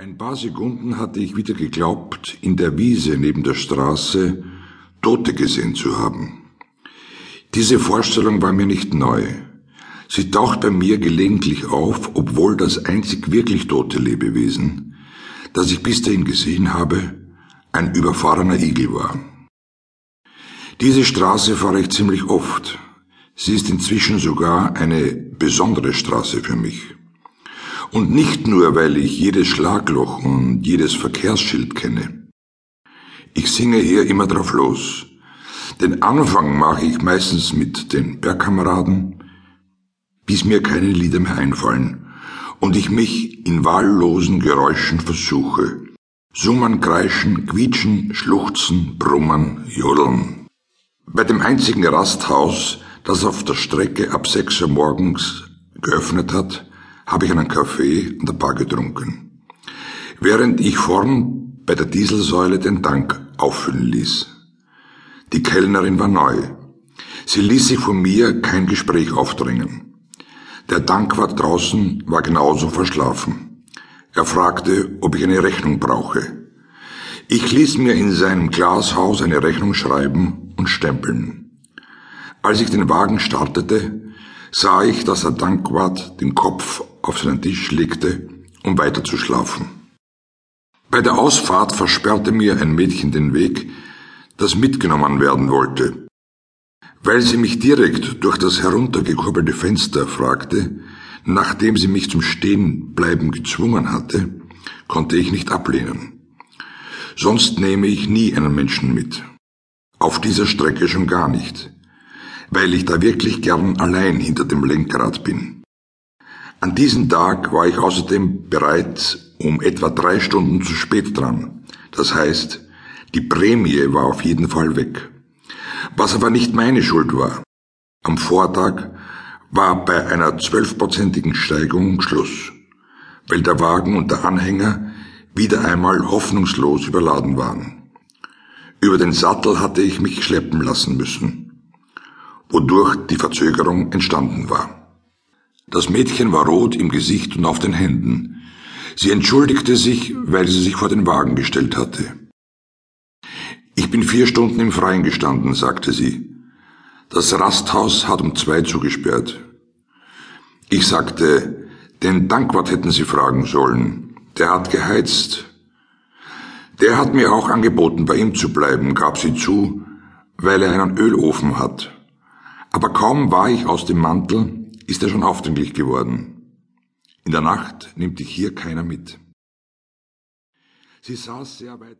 Ein paar Sekunden hatte ich wieder geglaubt, in der Wiese neben der Straße Tote gesehen zu haben. Diese Vorstellung war mir nicht neu. Sie taucht bei mir gelegentlich auf, obwohl das einzig wirklich tote Lebewesen, das ich bis dahin gesehen habe, ein überfahrener Igel war. Diese Straße fahre ich ziemlich oft. Sie ist inzwischen sogar eine besondere Straße für mich. Und nicht nur, weil ich jedes Schlagloch und jedes Verkehrsschild kenne. Ich singe hier immer drauf los. Den Anfang mache ich meistens mit den Bergkameraden, bis mir keine Lieder mehr einfallen und ich mich in wahllosen Geräuschen versuche. Summen, kreischen, quietschen, schluchzen, brummern, jodeln. Bei dem einzigen Rasthaus, das auf der Strecke ab sechs Uhr morgens geöffnet hat, habe ich einen Kaffee an der Bar getrunken, während ich vorn bei der Dieselsäule den Tank auffüllen ließ. Die Kellnerin war neu. Sie ließ sich von mir kein Gespräch aufdringen. Der Tankwart draußen war genauso verschlafen. Er fragte, ob ich eine Rechnung brauche. Ich ließ mir in seinem Glashaus eine Rechnung schreiben und stempeln. Als ich den Wagen startete, sah ich, dass der Tankwart den Kopf auf seinen Tisch legte, um weiter zu schlafen. Bei der Ausfahrt versperrte mir ein Mädchen den Weg, das mitgenommen werden wollte. Weil sie mich direkt durch das heruntergekurbelte Fenster fragte, nachdem sie mich zum Stehenbleiben gezwungen hatte, konnte ich nicht ablehnen. Sonst nehme ich nie einen Menschen mit. Auf dieser Strecke schon gar nicht weil ich da wirklich gern allein hinter dem Lenkrad bin. An diesem Tag war ich außerdem bereits um etwa drei Stunden zu spät dran. Das heißt, die Prämie war auf jeden Fall weg. Was aber nicht meine Schuld war. Am Vortag war bei einer zwölfprozentigen Steigung Schluss, weil der Wagen und der Anhänger wieder einmal hoffnungslos überladen waren. Über den Sattel hatte ich mich schleppen lassen müssen wodurch die Verzögerung entstanden war. Das Mädchen war rot im Gesicht und auf den Händen. Sie entschuldigte sich, weil sie sich vor den Wagen gestellt hatte. Ich bin vier Stunden im Freien gestanden, sagte sie. Das Rasthaus hat um zwei zugesperrt. Ich sagte, den Dankwart hätten Sie fragen sollen. Der hat geheizt. Der hat mir auch angeboten, bei ihm zu bleiben, gab sie zu, weil er einen Ölofen hat. Aber kaum war ich aus dem Mantel, ist er schon aufdringlich geworden. In der Nacht nimmt dich hier keiner mit. Sie saß sehr weit